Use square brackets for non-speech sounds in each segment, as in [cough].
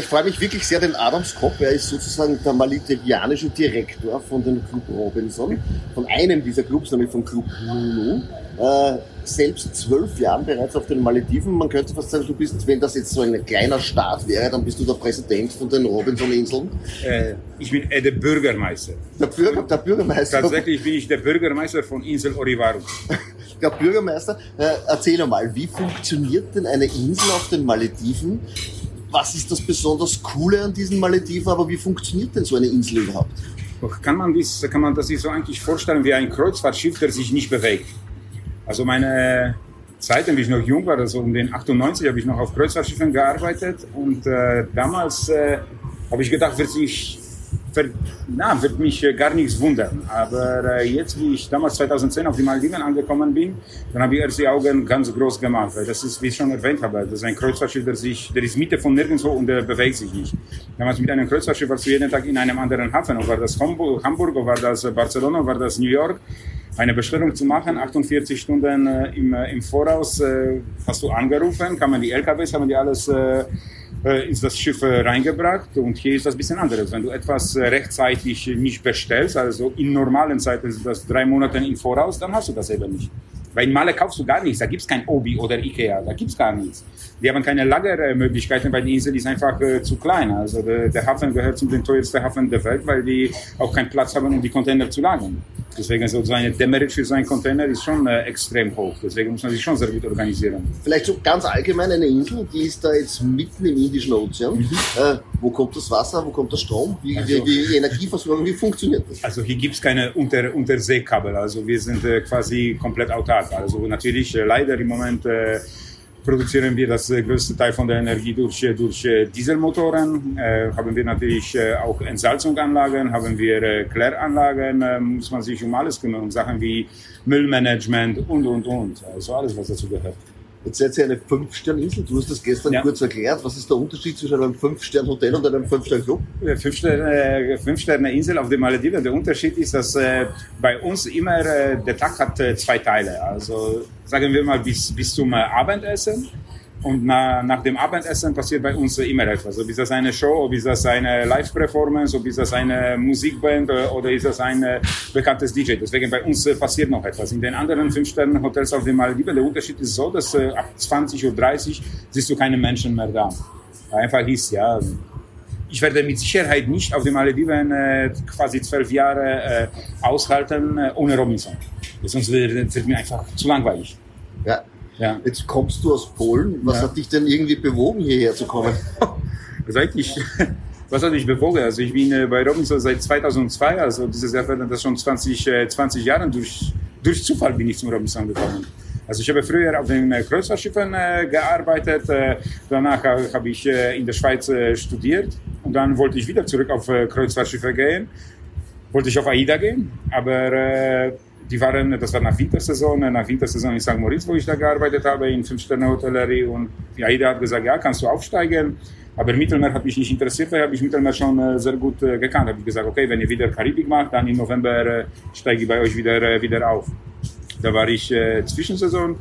ich freue mich wirklich sehr, den Adams Kopp, er ist sozusagen der maledivianische Direktor von dem Club Robinson, von einem dieser Clubs, nämlich vom Club Nunu. Äh, selbst zwölf Jahren bereits auf den Malediven. Man könnte fast sagen, du bist, wenn das jetzt so ein kleiner Staat wäre, dann bist du der Präsident von den Robinson-Inseln. Äh, ich bin äh, der Bürgermeister. Der, Bürger, der Bürgermeister? Tatsächlich bin ich der Bürgermeister von Insel Orivaru. [laughs] der Bürgermeister, äh, erzähl mal, wie funktioniert denn eine Insel auf den Malediven? Was ist das besonders Coole an diesen Malediven, aber wie funktioniert denn so eine Insel überhaupt? Kann man, dies, kann man das sich so eigentlich vorstellen wie ein Kreuzfahrtschiff, der sich nicht bewegt? Also meine Zeit, wenn ich noch jung war, also um den 98, habe ich noch auf Kreuzfahrtschiffen gearbeitet und äh, damals äh, habe ich gedacht, wird sich wird, na, wird mich äh, gar nichts wundern. Aber äh, jetzt, wie ich damals 2010 auf die Maldiven angekommen bin, dann habe ich erst die Augen ganz groß gemacht. Weil das ist, wie ich schon erwähnt habe, das ist ein Kreuzfahrtschiff, der, sich, der ist Mitte von nirgendwo und der bewegt sich nicht. Damals mit einem Kreuzfahrtschiff warst du jeden Tag in einem anderen Hafen. Ob war das Hamburg, Hamburg war das Barcelona, war das New York eine Bestellung zu machen, 48 Stunden äh, im, äh, im Voraus äh, hast du angerufen, kann man die LKWs, haben die alles äh, äh, ins das Schiff äh, reingebracht und hier ist das ein bisschen anderes. Wenn du etwas rechtzeitig nicht bestellst, also in normalen Zeiten ist das drei Monate im Voraus, dann hast du das eben nicht. Weil in Male kaufst du gar nichts, da gibt's kein Obi oder Ikea, da gibt's gar nichts. Die haben keine Lagermöglichkeiten, weil die Insel ist einfach äh, zu klein. Also der, der Hafen gehört zu den teuersten Hafen der Welt, weil die auch keinen Platz haben, um die Container zu lagern. Deswegen so eine Demerit für so einen Container ist schon äh, extrem hoch. Deswegen muss man sich schon sehr gut organisieren. Vielleicht so ganz allgemein eine Insel, die ist da jetzt mitten im Indischen Ozean. Mhm. Äh, wo kommt das Wasser, wo kommt der Strom, wie, also, wie, wie Energieversorgung, wie funktioniert das? Also hier gibt's keine Unter Unterseekabel. Also wir sind äh, quasi komplett autark. Also natürlich äh, leider im Moment äh, produzieren wir das äh, größte Teil von der Energie durch, durch Dieselmotoren. Äh, haben wir natürlich auch Entsalzungsanlagen, haben wir Kläranlagen, äh, muss man sich um alles kümmern, um Sachen wie Müllmanagement und, und, und. Also alles, was dazu gehört. Jetzt seid ihr eine Fünf-Sterne-Insel. Du hast das gestern ja. kurz erklärt. Was ist der Unterschied zwischen einem Fünf-Sterne-Hotel und einem Fünf-Sterne-Club? Fünf-Sterne-Insel auf den Malediven. Der Unterschied ist, dass äh, bei uns immer äh, der Tag hat äh, zwei Teile. Also sagen wir mal bis, bis zum Abendessen und na, nach dem Abendessen passiert bei uns immer etwas. Ob ist das eine Show, ob ist das eine Live-Performance, ob ist das eine Musikband äh, oder ist das ein äh, bekanntes DJ. Deswegen bei uns äh, passiert noch etwas. In den anderen Fünf-Sterne-Hotels auf den Malediven, der Unterschied ist so, dass ab 20.30 Uhr siehst du keine Menschen mehr da. Einfach ist, ja, ich werde mit Sicherheit nicht auf den Malediven äh, quasi zwölf Jahre äh, aushalten äh, ohne Robinson. Sonst wird, wird mir einfach zu langweilig. Ja, ja. Jetzt kommst du aus Polen. Was ja. hat dich denn irgendwie bewogen, hierher zu kommen? Was [laughs] eigentlich? Was hat mich bewogen? Also ich bin äh, bei Robinson seit 2002, also dieses Jahr werden das schon 20, 20 Jahre. Durch, durch Zufall bin ich zum Robinson gekommen. Also ich habe früher auf den äh, Kreuzfahrtschiffen äh, gearbeitet, danach habe ich in der Schweiz studiert und dann wollte ich wieder zurück auf Kreuzfahrtschiffe gehen. Wollte ich auf AIDA gehen, aber die waren, das war nach Wintersaison, nach Wintersaison in St. Moritz, wo ich da gearbeitet habe, in Fünf-Sterne-Hotellerie. Und die AIDA hat gesagt, ja, kannst du aufsteigen. Aber Mittelmeer hat mich nicht interessiert, weil habe ich Mittelmeer schon äh, sehr gut äh, gekannt. Habe ich gesagt, okay, wenn ihr wieder Karibik macht, dann im November äh, steige ich bei euch wieder, wieder auf. Da war ich äh, Zwischensaison,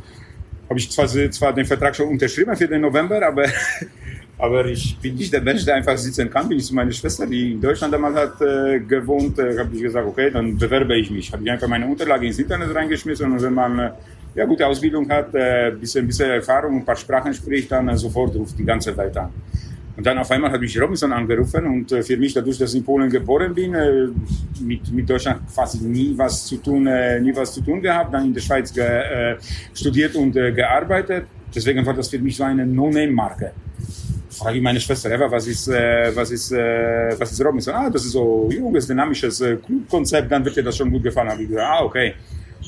habe ich zwar, zwar den Vertrag schon unterschrieben für den November, aber [laughs] Aber ich bin nicht der Mensch, der einfach sitzen kann. Bin ich zu meiner Schwester, die in Deutschland damals hat äh, gewohnt, äh, habe ich gesagt, okay, dann bewerbe ich mich. Habe ich einfach meine Unterlage ins Internet reingeschmissen und wenn man äh, ja gute Ausbildung hat, äh, bisschen, bisschen Erfahrung ein paar Sprachen spricht, dann äh, sofort ruft die ganze Welt an. Und dann auf einmal hat mich Robinson angerufen und äh, für mich, dadurch, dass ich in Polen geboren bin, äh, mit, mit Deutschland quasi nie was zu tun, äh, nie was zu tun gehabt, dann in der Schweiz ge, studiert und gearbeitet. Deswegen war das für mich so eine No-Name-Marke frage ich meine Schwester, Eva, was ist, äh, was ist, äh, was ist Robinson? Ah, das ist so junges, dynamisches äh, Clubkonzept, dann wird dir das schon gut gefallen. Habe ich gesagt, ah, okay.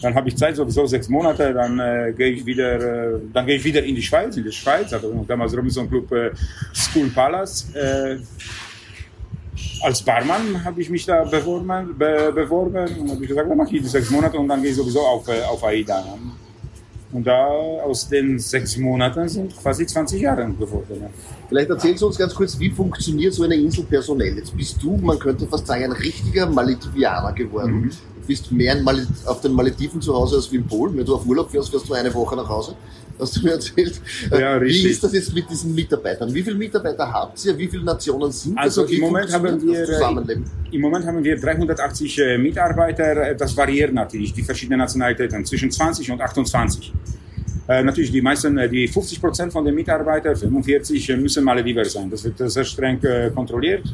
Dann habe ich Zeit, sowieso sechs Monate, dann äh, gehe ich wieder, äh, dann gehe ich wieder in die Schweiz, in die Schweiz, also damals Robinson Club äh, School Palace. Äh, als Barmann habe ich mich da beworben, be, beworben und habe gesagt, dann mache ich die sechs Monate und dann gehe ich sowieso auf, äh, auf AIDA. Und da aus den sechs Monaten sind quasi 20 Jahre geworden. Vielleicht erzählst du uns ganz kurz, wie funktioniert so eine Insel personell? Jetzt bist du, man könnte fast sagen, ein richtiger Maledivianer geworden. Mhm. bist mehr auf den Malediven zu Hause als wie in Polen. Wenn du auf Urlaub fährst, fährst du eine Woche nach Hause. Hast du mir erzählt. Ja, richtig. Wie ist das jetzt mit diesen Mitarbeitern? Wie viele Mitarbeiter habt ihr? Wie viele Nationen sind also das? im Moment haben wir? Im Moment haben wir 380 äh, Mitarbeiter. Das variiert natürlich, die verschiedenen Nationalitäten, zwischen 20 und 28. Äh, natürlich die meisten, äh, die 50 Prozent von den Mitarbeitern, 45 äh, müssen Malediver sein. Das wird sehr streng kontrolliert.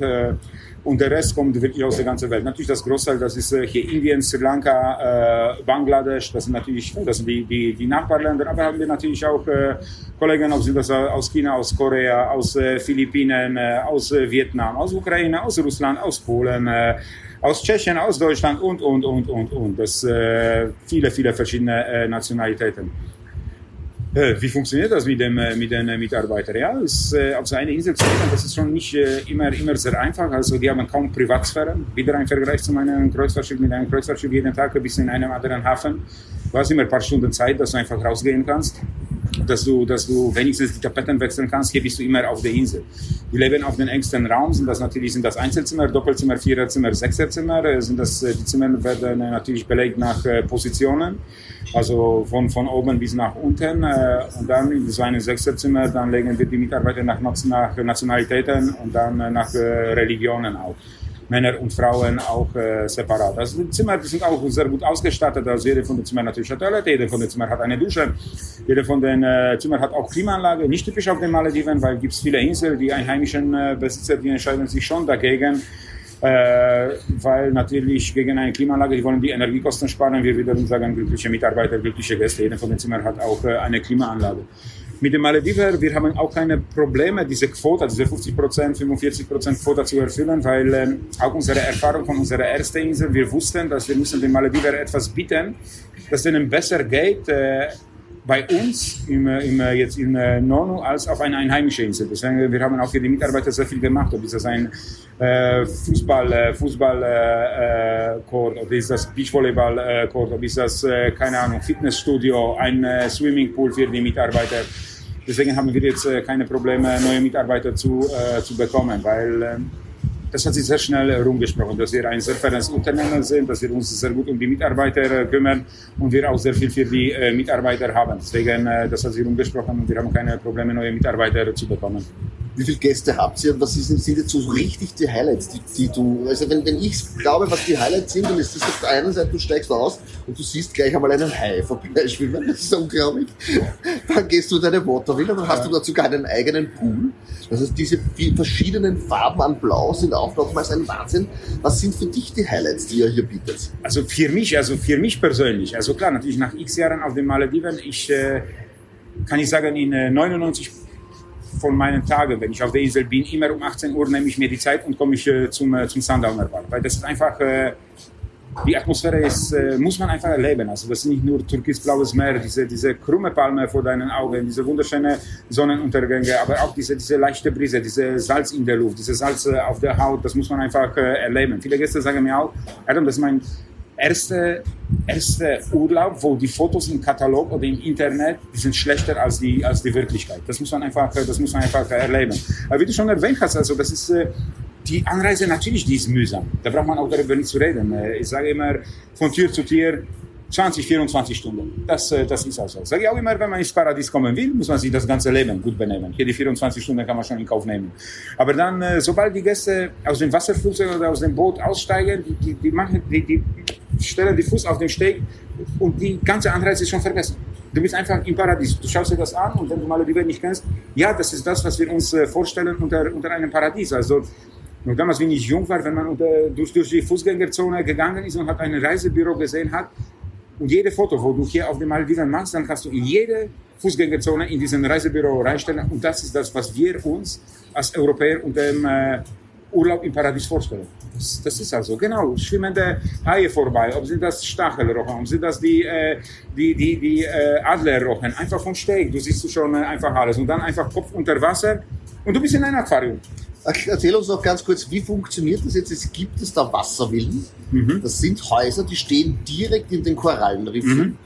Und der Rest kommt wirklich aus der ganzen Welt. Natürlich das Großteil, das ist hier Indien, Sri Lanka, Bangladesch, das sind natürlich das sind die, die, die Nachbarländer, aber haben wir natürlich auch Kollegen, ob sind das aus China, aus Korea, aus Philippinen, aus Vietnam, aus Ukraine, aus Russland, aus Polen, aus Tschechien, aus Deutschland und, und, und, und, und. Das viele, viele verschiedene Nationalitäten. Äh, wie funktioniert das mit, dem, äh, mit den äh, Mitarbeitern? Ja, ist, auf so eine Insel zu gehen, das ist schon nicht immer, immer sehr einfach. Also die haben kaum Privatsphäre. Wieder ein Vergleich zu meinem Kreuzfahrtschiff. Mit einem Kreuzfahrtschiff jeden Tag bis in einem anderen Hafen. Du hast immer ein paar Stunden Zeit, dass du einfach rausgehen kannst. Dass du, dass du wenigstens die Tapeten wechseln kannst. Hier bist du immer auf der Insel. Die leben auf den engsten Raum. Sind das natürlich sind das Einzelzimmer, Doppelzimmer, Viererzimmer, Sechserzimmer. Sind das, die Zimmer werden natürlich belegt nach Positionen. Also von, von oben bis nach unten. Äh, und dann in so einem Sechserzimmer, dann legen wir die Mitarbeiter nach, nach Nationalitäten und dann äh, nach äh, Religionen auch. Männer und Frauen auch äh, separat. Also die Zimmer die sind auch sehr gut ausgestattet. Also jede von den Zimmern natürlich eine Toilette, jede von den Zimmern hat eine Dusche, jede von den äh, Zimmern hat auch Klimaanlage. Nicht typisch auf den Malediven, weil es viele Inseln, die einheimischen äh, Besitzer, die entscheiden sich schon dagegen weil natürlich gegen eine Klimaanlage, die wollen die Energiekosten sparen. Wir wiederum sagen, glückliche Mitarbeiter, glückliche Gäste. Jeder von den Zimmern hat auch äh, eine Klimaanlage. Mit dem Malediver, wir haben auch keine Probleme, diese Quote, diese 50 Prozent, 45 Prozent Quote zu erfüllen, weil äh, auch unsere Erfahrung von unserer ersten Insel, wir wussten, dass wir müssen den Malediver etwas bieten, dass denen besser geht, äh, bei uns im, im, jetzt in Nonu als auf eine einheimische Insel. Deswegen, wir haben auch für die Mitarbeiter sehr viel gemacht. Ob ist das ein äh, Fußball, äh, Fußball äh, Court, ob ist das Beachvolleyball äh, Court, ob ist das, äh, keine Ahnung, Fitnessstudio, ein äh, Swimmingpool für die Mitarbeiter. Deswegen haben wir jetzt äh, keine Probleme, neue Mitarbeiter zu, äh, zu bekommen, weil äh, das hat sich sehr schnell herumgesprochen, dass wir ein sehr faires Unternehmen sind, dass wir uns sehr gut um die Mitarbeiter kümmern und wir auch sehr viel für die äh, Mitarbeiter haben. Deswegen, äh, das hat sich herumgesprochen und wir haben keine Probleme, neue Mitarbeiter zu bekommen. Wie viele Gäste habt ihr und was sind, sind jetzt so richtig die Highlights, die, die du, also wenn, wenn ich glaube, was die Highlights sind, dann ist das auf der einen Seite, du steigst aus und du siehst gleich einmal einen Hai vorbeischwimmen, [laughs] das ist unglaublich. Dann gehst du deine Waterville und dann hast du dazu sogar einen eigenen Pool. Das heißt, diese verschiedenen Farben an Blau sind auch nochmals ein Wahnsinn. Was sind für dich die Highlights, die ihr hier bietet? Also für mich, also für mich persönlich, also klar, natürlich nach x Jahren auf den Malediven, ich äh, kann ich sagen, in äh, 99 von meinen Tagen, wenn ich auf der Insel bin, immer um 18 Uhr nehme ich mir die Zeit und komme ich äh, zum, äh, zum Sundowner Bar. Weil das ist einfach, äh, die Atmosphäre ist, muss man einfach erleben. Also das ist nicht nur türkisblaues Meer, diese, diese krumme Palme vor deinen Augen, diese wunderschönen Sonnenuntergänge, aber auch diese, diese leichte Brise, diese Salz in der Luft, diese Salz auf der Haut, das muss man einfach erleben. Viele Gäste sagen mir auch, Adam, das ist mein erste, erste Urlaub, wo die Fotos im Katalog oder im Internet, die sind schlechter als die, als die Wirklichkeit. Das muss man einfach, das muss man einfach erleben. Aber wie du schon erwähnt hast, also das ist, äh, die Anreise natürlich, die ist mühsam. Da braucht man auch darüber nicht zu reden. Äh, ich sage immer, von Tür zu Tür, 20, 24 Stunden. Das, äh, das ist also. Sage ich auch immer, wenn man ins Paradies kommen will, muss man sich das ganze Leben gut benehmen. Hier die 24 Stunden kann man schon in Kauf nehmen. Aber dann, sobald die Gäste aus dem Wasserflugzeug oder aus dem Boot aussteigen, die, die, die machen, die, die stellen die Fuß auf den Steg und die ganze Anreise ist schon vergessen. Du bist einfach im Paradies. Du schaust dir das an und wenn du Malediven nicht kennst, ja, das ist das, was wir uns äh, vorstellen unter, unter einem Paradies. Also, nur damals, wenn ich jung war, wenn man unter, durch, durch die Fußgängerzone gegangen ist und hat ein Reisebüro gesehen hat, und jede Foto, wo du hier auf dem Malediven machst, dann kannst du in jede Fußgängerzone in diesem Reisebüro reinstellen. Und das ist das, was wir uns als Europäer unter dem äh, Urlaub im Paradies vorstellen. Das, das ist also, genau, schwimmende Haie vorbei, ob sind das Stachelrochen, ob sind das die, äh, die, die, die äh, Adlerrochen, einfach vom Steg, du siehst schon äh, einfach alles und dann einfach Kopf unter Wasser und du bist in einem Aquarium. Erzähl uns noch ganz kurz, wie funktioniert das jetzt? Es gibt es da Wasservillen. Mhm. Das sind Häuser, die stehen direkt in den Korallenriffen. Mhm.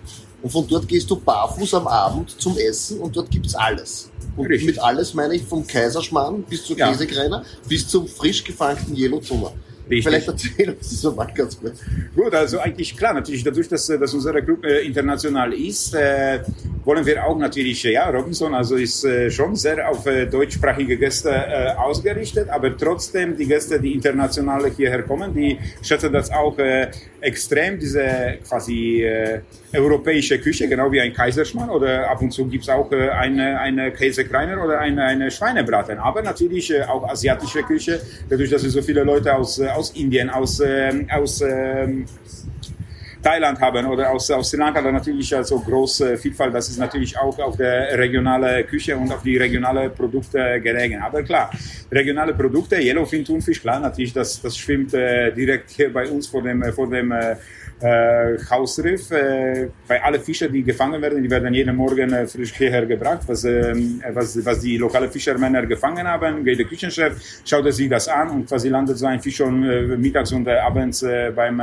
Und von dort gehst du barfuß am Abend zum Essen und dort gibt's alles. Und Richtig. mit alles meine ich vom Kaiserschmarrn bis zur ja. Käsekreiner bis zum frisch gefangten Yellow Zunner. Richtig. Vielleicht erzählen uns das mal ganz kurz. Gut, also eigentlich klar, natürlich dadurch, dass, dass unsere Club äh, international ist, äh, wollen wir auch natürlich, ja, Robinson also ist äh, schon sehr auf äh, deutschsprachige Gäste äh, ausgerichtet, aber trotzdem die Gäste, die international hierher kommen, die schätzen das auch äh, extrem, diese quasi äh, europäische Küche, genau wie ein Kaiserschmarrn oder ab und zu gibt's auch äh, eine, eine Käsekreiner oder eine, eine Schweinebraten, aber natürlich äh, auch asiatische Küche, dadurch, dass wir so viele Leute aus, äh, aus Indien, aus, äh, aus äh, Thailand haben oder aus, aus Sri Lanka dann natürlich also große Vielfalt. Das ist natürlich auch auf der regionale Küche und auf die regionale Produkte gelegen. Aber klar, regionale Produkte, Yellowfin Thunfisch, klar, natürlich, das, das schwimmt äh, direkt hier bei uns vor dem, vor dem äh, äh, Hausriff. Äh, bei alle Fische, die gefangen werden, die werden jeden Morgen äh, frisch hierher gebracht, was, äh, was, was die lokale Fischermänner gefangen haben. Geht der Küchenchef, schaut er sich das an und quasi landet so ein Fisch schon äh, mittags und äh, abends beim,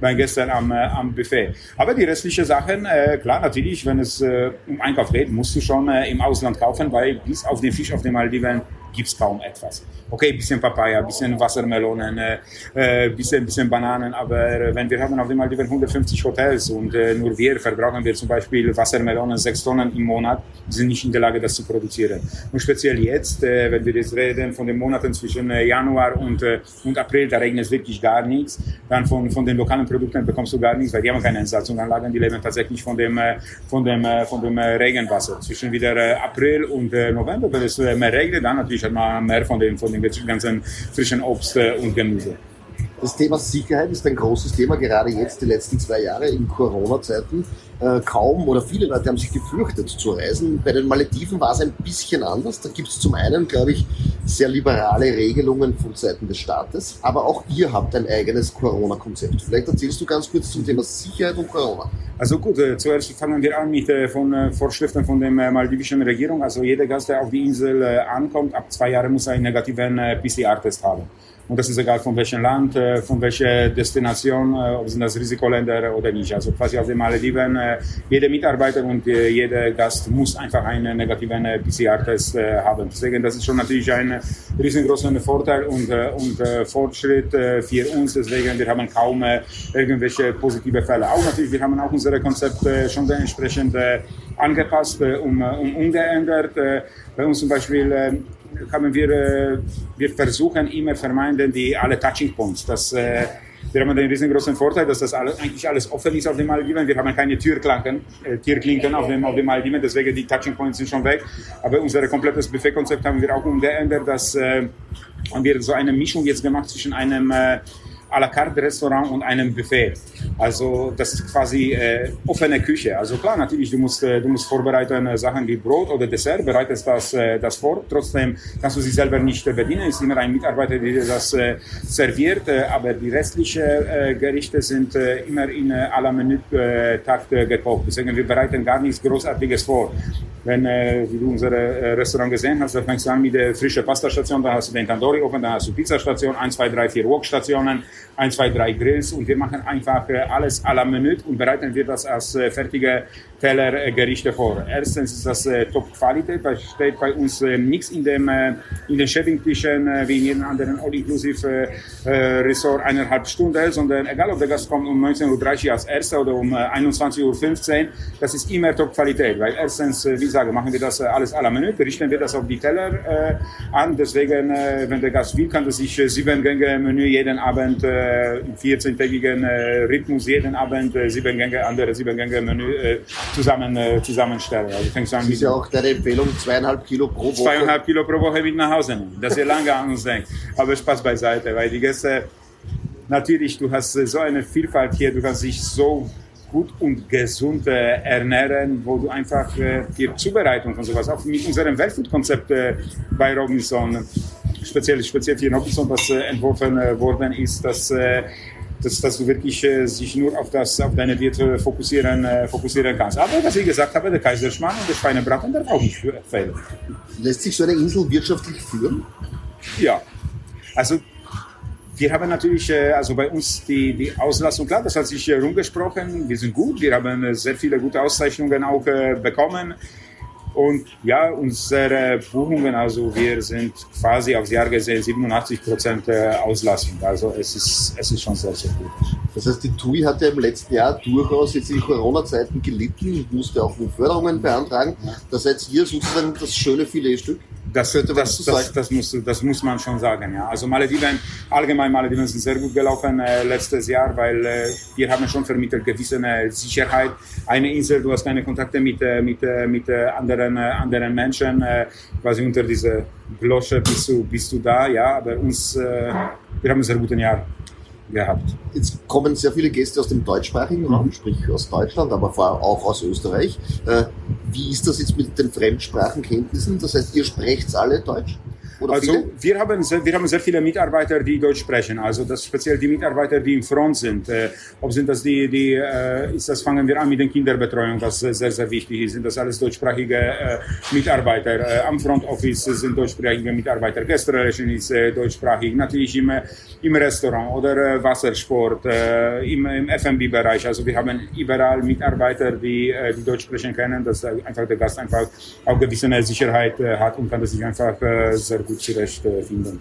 beim Gästen am, am Buffet. Aber die restlichen Sachen, klar, natürlich, wenn es um Einkauf geht, musst du schon im Ausland kaufen, weil bis auf den Fisch auf den Maldiven gibt's kaum etwas. Okay, bisschen Papaya, bisschen Wassermelonen, äh, äh, bisschen, bisschen Bananen, aber wenn wir haben auf dem Maldiven 150 Hotels und äh, nur wir verbrauchen wir zum Beispiel Wassermelonen sechs Tonnen im Monat, sind nicht in der Lage, das zu produzieren. Und speziell jetzt, äh, wenn wir jetzt reden von den Monaten zwischen äh, Januar und, äh, und April, da regnet es wirklich gar nichts. Dann von, von den lokalen Produkten bekommst du gar nichts, weil die haben keine Entsalzungsanlagen, die leben tatsächlich von dem, von dem, von dem Regenwasser. Zwischen wieder April und November, wenn es mehr regnet, dann natürlich hat man mehr von dem, von dem ganzen frischen Obst äh, und Gemüse. Das Thema Sicherheit ist ein großes Thema, gerade jetzt die letzten zwei Jahre in Corona-Zeiten. Äh, kaum oder viele Leute haben sich gefürchtet zu reisen. Bei den Malediven war es ein bisschen anders. Da gibt es zum einen, glaube ich, sehr liberale Regelungen von Seiten des Staates, aber auch ihr habt ein eigenes Corona-Konzept. Vielleicht erzählst du ganz kurz zum Thema Sicherheit und Corona. Also gut, äh, zuerst fangen wir an mit äh, von äh, Vorschriften von der äh, maldivischen Regierung. Also jeder Gast, der auf die Insel ankommt, ab zwei Jahren muss einen negativen PCR-Test haben. Und das ist egal von welchem Land, äh, von welcher Destination, äh, ob sind das Risikoländer oder nicht. Also quasi auf den Malediven, äh, jeder Mitarbeiter und jeder Gast muss einfach einen negativen PCR-Test haben. Deswegen, das ist schon natürlich ein riesengroßer Vorteil und, und Fortschritt für uns. Deswegen, wir haben kaum irgendwelche positive Fälle. Auch natürlich, wir haben auch unsere Konzepte schon entsprechend angepasst, um umgeändert. Bei uns zum Beispiel haben wir, äh, wir versuchen immer vermeiden die alle Touching Points. Das, äh, wir haben den riesengroßen Vorteil, dass das alles, eigentlich alles offen ist auf den Maldiven. Wir haben keine Türklinken, äh, Türklinken auf dem, auf den Maldiven, deswegen die Touching Points sind schon weg. Aber unser komplettes Buffet-Konzept haben wir auch umgeändert, dass äh, haben wir so eine Mischung jetzt gemacht zwischen einem äh, à la carte Restaurant und einem Buffet. Also das ist quasi äh, offene Küche. Also klar, natürlich, du musst, äh, du musst vorbereiten äh, Sachen wie Brot oder Dessert, bereitest das, äh, das vor. Trotzdem kannst du sie selber nicht äh, bedienen. Es ist immer ein Mitarbeiter, der das äh, serviert. Aber die restlichen Gerichte sind immer in äh, aller Menü-Takt äh, gekocht. Deswegen wir bereiten gar nichts Großartiges vor. Wenn du unser Restaurant gesehen hast, dann fängst du an mit der frischen Pastastation, dann hast du den Tandoori Ofen, dann hast du Pizzastation, 1, 2, 3, 4 Wokstationen, 1, 2, 3 Grills und wir machen einfach äh, alles à la Minute und bereiten wir das als äh, fertige Tellergerichte vor. Erstens ist das äh, Top-Qualität, da steht bei uns nichts in, dem, in den Shaving-Tischen wie in jedem anderen All-Inclusive-Resort eineinhalb Stunden, sondern egal ob der Gast kommt um 19.30 Uhr als Erster oder um äh, 21.15 Uhr, das ist immer Top-Qualität, weil erstens, wie gesagt, machen wir das alles à la Minute, richten wir das auf die Teller an, deswegen, wenn der Gast will, kann er sich sieben Gänge-Menü jeden Abend im 14-tägigen äh, Rhythmus jeden Abend äh, sieben Gänge, andere sieben Gänge-Menü äh, zusammen, äh, zusammenstelle. Also fängst an das ist ja auch deine Empfehlung, zweieinhalb Kilo pro Woche. Zweieinhalb Kilo pro Woche mit nach Hause nehmen, dass ihr lange an uns denkt. Aber Spaß beiseite, weil die Gäste, natürlich, du hast so eine Vielfalt hier, du kannst dich so gut und gesund äh, ernähren, wo du einfach äh, die Zubereitung von sowas, auch mit unserem Wellfood-Konzept äh, bei Robinson, speziell, speziell für Robinson, was äh, entworfen äh, worden ist, dass äh, dass, dass du wirklich äh, sich nur auf, das, auf deine Diät fokussieren, äh, fokussieren kannst. Aber was ich gesagt habe, der Kaiserschmarrn und der Schweinebraten darf auch nicht fehlen. Lässt sich so eine Insel wirtschaftlich führen? Ja. Also wir haben natürlich, äh, also bei uns die, die Auslastung, klar, das hat sich rumgesprochen, wir sind gut, wir haben sehr viele gute Auszeichnungen auch bekommen. Und ja, unsere Buchungen, also wir sind quasi aufs Jahr gesehen 87 Prozent äh, Auslastung. Also es ist, es ist schon sehr, sehr gut. Das heißt, die TUI hat ja im letzten Jahr durchaus jetzt in Corona-Zeiten gelitten und musste auch Förderungen beantragen. Da seid ihr sozusagen das schöne Filetstück. Das, das, das, das, muss, das muss man schon sagen. Ja. Also Malediven, allgemein Malediven sind sehr gut gelaufen äh, letztes Jahr, weil äh, wir haben schon vermittelt gewisse äh, Sicherheit. Eine Insel, du hast keine Kontakte mit, äh, mit, äh, mit anderen, anderen Menschen, äh, quasi unter dieser Glosche bist du, bist du da, ja. Aber uns, äh, wir haben ein sehr gutes Jahr gehabt. Jetzt kommen sehr viele Gäste aus dem deutschsprachigen Raum, mhm. sprich aus Deutschland, aber auch aus Österreich. Äh, wie ist das jetzt mit den Fremdsprachenkenntnissen? Das heißt, ihr sprecht alle Deutsch? Oder also viele? wir haben, sehr, wir haben sehr viele Mitarbeiter, die Deutsch sprechen. Also das speziell die Mitarbeiter, die im Front sind. Äh, ob sind das die, die äh, ist das fangen wir an mit den Kinderbetreuung, was sehr sehr wichtig ist. Sind das alles deutschsprachige äh, Mitarbeiter? Äh, am Front Office sind deutschsprachige Mitarbeiter. Gästerelation ist äh, deutschsprachig. Natürlich im, im Restaurant oder äh, Wassersport, im, im F&B-Bereich. Also wir haben überall Mitarbeiter, die, die Deutsch sprechen können, dass einfach der Gast einfach auch gewisse Sicherheit hat und kann das sich einfach sehr gut Bucireste, Finland.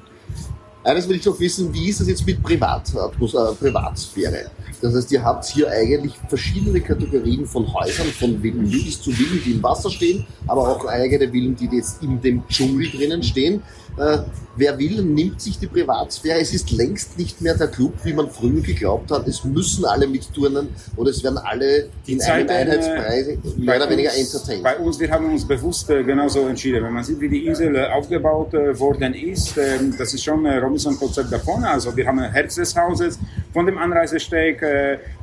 Eines will ich noch wissen, wie ist das jetzt mit Privat, äh, Privatsphäre? Das heißt, ihr habt hier eigentlich verschiedene Kategorien von Häusern, von Villen bis zu Villen, die im Wasser stehen, aber auch eigene Villen, die jetzt in dem Dschungel drinnen stehen. Äh, wer will, nimmt sich die Privatsphäre. Es ist längst nicht mehr der Club, wie man früher geglaubt hat. Es müssen alle mitturnen oder es werden alle die in Zeit, einem Einheitspreis mehr oder weniger entertained. Bei uns, wir haben uns bewusst äh, genauso entschieden. Wenn man sieht, wie die Insel äh, aufgebaut äh, worden ist, ähm, das ist schon Robinson-Konzept davon. Also wir haben ein Herz des Hauses von dem Anreisesteg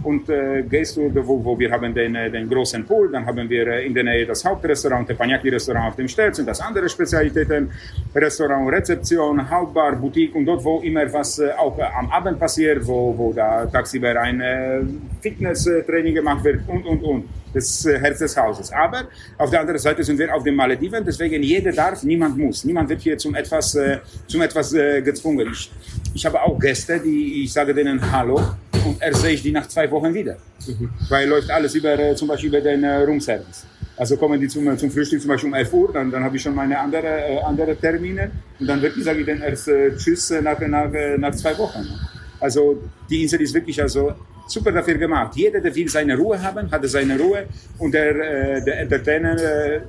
und gehst du, wo, wo wir haben den, den großen Pool, dann haben wir in der Nähe das Hauptrestaurant, Teppanyaki-Restaurant auf dem Stelz und das andere Spezialitäten, Restaurant, Rezeption, Hauptbar, Boutique und dort, wo immer was auch am Abend passiert, wo, wo da tagsüber ein Fitnesstraining gemacht wird und, und, und das Herz des Hauses. Aber auf der anderen Seite sind wir auf den Malediven, deswegen jeder darf, niemand muss. Niemand wird hier zum etwas, äh, zum etwas äh, gezwungen. Ich, ich habe auch Gäste, die ich sage denen Hallo und er sehe ich die nach zwei Wochen wieder. Mhm. Weil läuft alles über, äh, zum Beispiel über den äh, Roomservice. Also kommen die zum, zum Frühstück zum Beispiel um 11 Uhr, dann, dann habe ich schon meine andere, äh, andere Termine und dann wirklich sage ich dann erst äh, Tschüss äh, nach, nach, äh, nach zwei Wochen. Also die Insel ist wirklich also super dafür gemacht. Jeder, der will seine Ruhe haben, hatte seine Ruhe und der, äh, der Entertainer äh,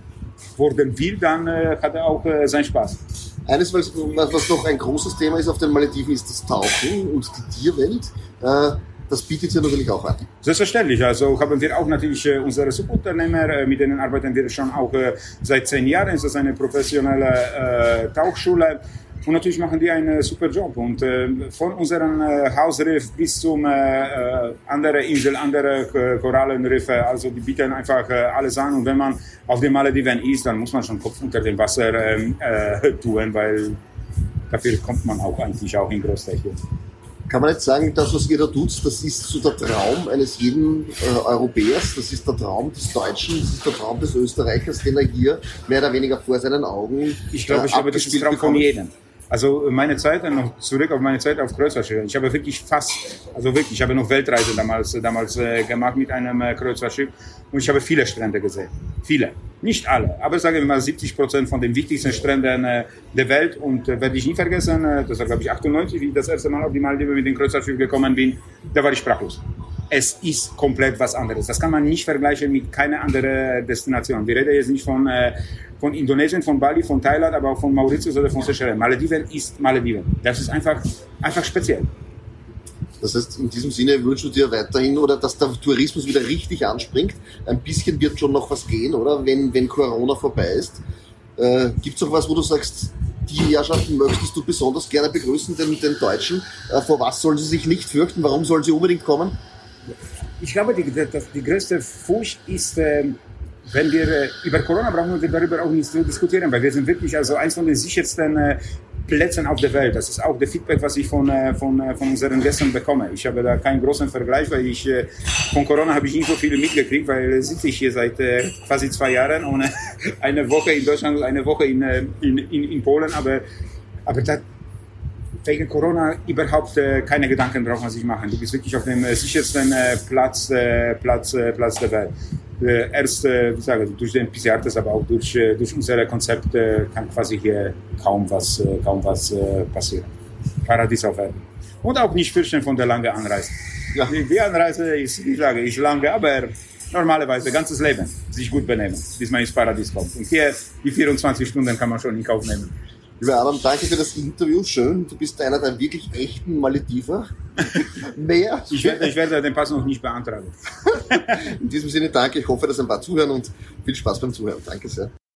worden will, dann hat er auch seinen Spaß. Eines, was, was noch ein großes Thema ist auf den Malediven, ist das Tauchen und die Tierwelt. Das bietet ihr natürlich auch an. Selbstverständlich. Also haben wir auch natürlich unsere Subunternehmer, mit denen arbeiten wir schon auch seit zehn Jahren. Es ist eine professionelle Tauchschule. Und natürlich machen die einen super Job. Und äh, von unserem äh, Hausriff bis zum äh, äh andere Insel, andere äh, Korallenriffe, also die bieten einfach äh, alles an. Und wenn man auf dem Malediven ist, dann muss man schon Kopf unter dem Wasser ähm, äh, tun, weil dafür kommt man auch eigentlich auch in Großfläche. Kann man jetzt sagen, das, was ihr da tut, das ist so der Traum eines jeden äh, Europäers, das ist der Traum des Deutschen, das ist der Traum des Österreichers, den er hier mehr oder weniger vor seinen Augen Ich glaube, ich glaube, das ist der Traum von jedem. Also meine Zeit, noch zurück auf meine Zeit auf Kreuzfahrtschiffen. Ich habe wirklich fast, also wirklich, ich habe noch Weltreise damals, damals äh, gemacht mit einem äh, Kreuzfahrtschiff und ich habe viele Strände gesehen. Viele. Nicht alle, aber sagen wir mal 70 Prozent von den wichtigsten Stränden äh, der Welt und äh, werde ich nie vergessen, äh, das war glaube ich 98, wie ich das erste Mal auf die Maldiven mit dem Kreuzfahrtschiff gekommen bin, da war ich sprachlos es ist komplett was anderes. Das kann man nicht vergleichen mit keiner anderen Destination. Wir reden jetzt nicht von, äh, von Indonesien, von Bali, von Thailand, aber auch von Mauritius oder von Seychellen. Malediven ist Malediven. Das ist einfach, einfach speziell. Das heißt, in diesem Sinne wünschst du dir weiterhin, oder dass der Tourismus wieder richtig anspringt. Ein bisschen wird schon noch was gehen, oder? Wenn, wenn Corona vorbei ist. Äh, Gibt es auch was, wo du sagst, die Herrschaften möchtest du besonders gerne begrüßen, den, den Deutschen? Äh, vor was sollen sie sich nicht fürchten? Warum sollen sie unbedingt kommen? Ich glaube, die, die, die größte Furcht ist, ähm, wenn wir äh, über Corona brauchen wir darüber auch nicht zu diskutieren, weil wir sind wirklich also eins von den sichersten äh, Plätzen auf der Welt. Das ist auch der Feedback, was ich von, äh, von, von unseren Gästen bekomme. Ich habe da keinen großen Vergleich, weil ich von Corona habe ich nicht so viel mitgekriegt, weil sitze ich hier seit quasi zwei Jahren und [laughs] eine Woche in Deutschland und eine Woche in, in, in, in Polen, aber, aber da, wegen Corona überhaupt äh, keine Gedanken braucht man sich machen. Du bist wirklich auf dem äh, sichersten äh, Platz, äh, Platz, Platz der Welt. erst, wie sage, durch den PCR-Test, aber auch durch, durch unser Konzept äh, kann quasi hier kaum was, kaum was passieren. Paradies auf Erden. Und auch nicht fürchten von der langen Anreise. Ja. Die, die Anreise ist, wie sage ich, lange, aber normalerweise ganzes Leben sich gut benehmen, bis man ins Paradies kommt. Und hier die 24 Stunden kann man schon in Kauf nehmen. Lieber Adam, danke für das Interview. Schön. Du bist einer der wirklich echten Malediver. [laughs] Mehr. Ich werde, ich werde den Pass noch nicht beantragen. [laughs] In diesem Sinne danke. Ich hoffe, dass ein paar zuhören und viel Spaß beim Zuhören. Danke sehr.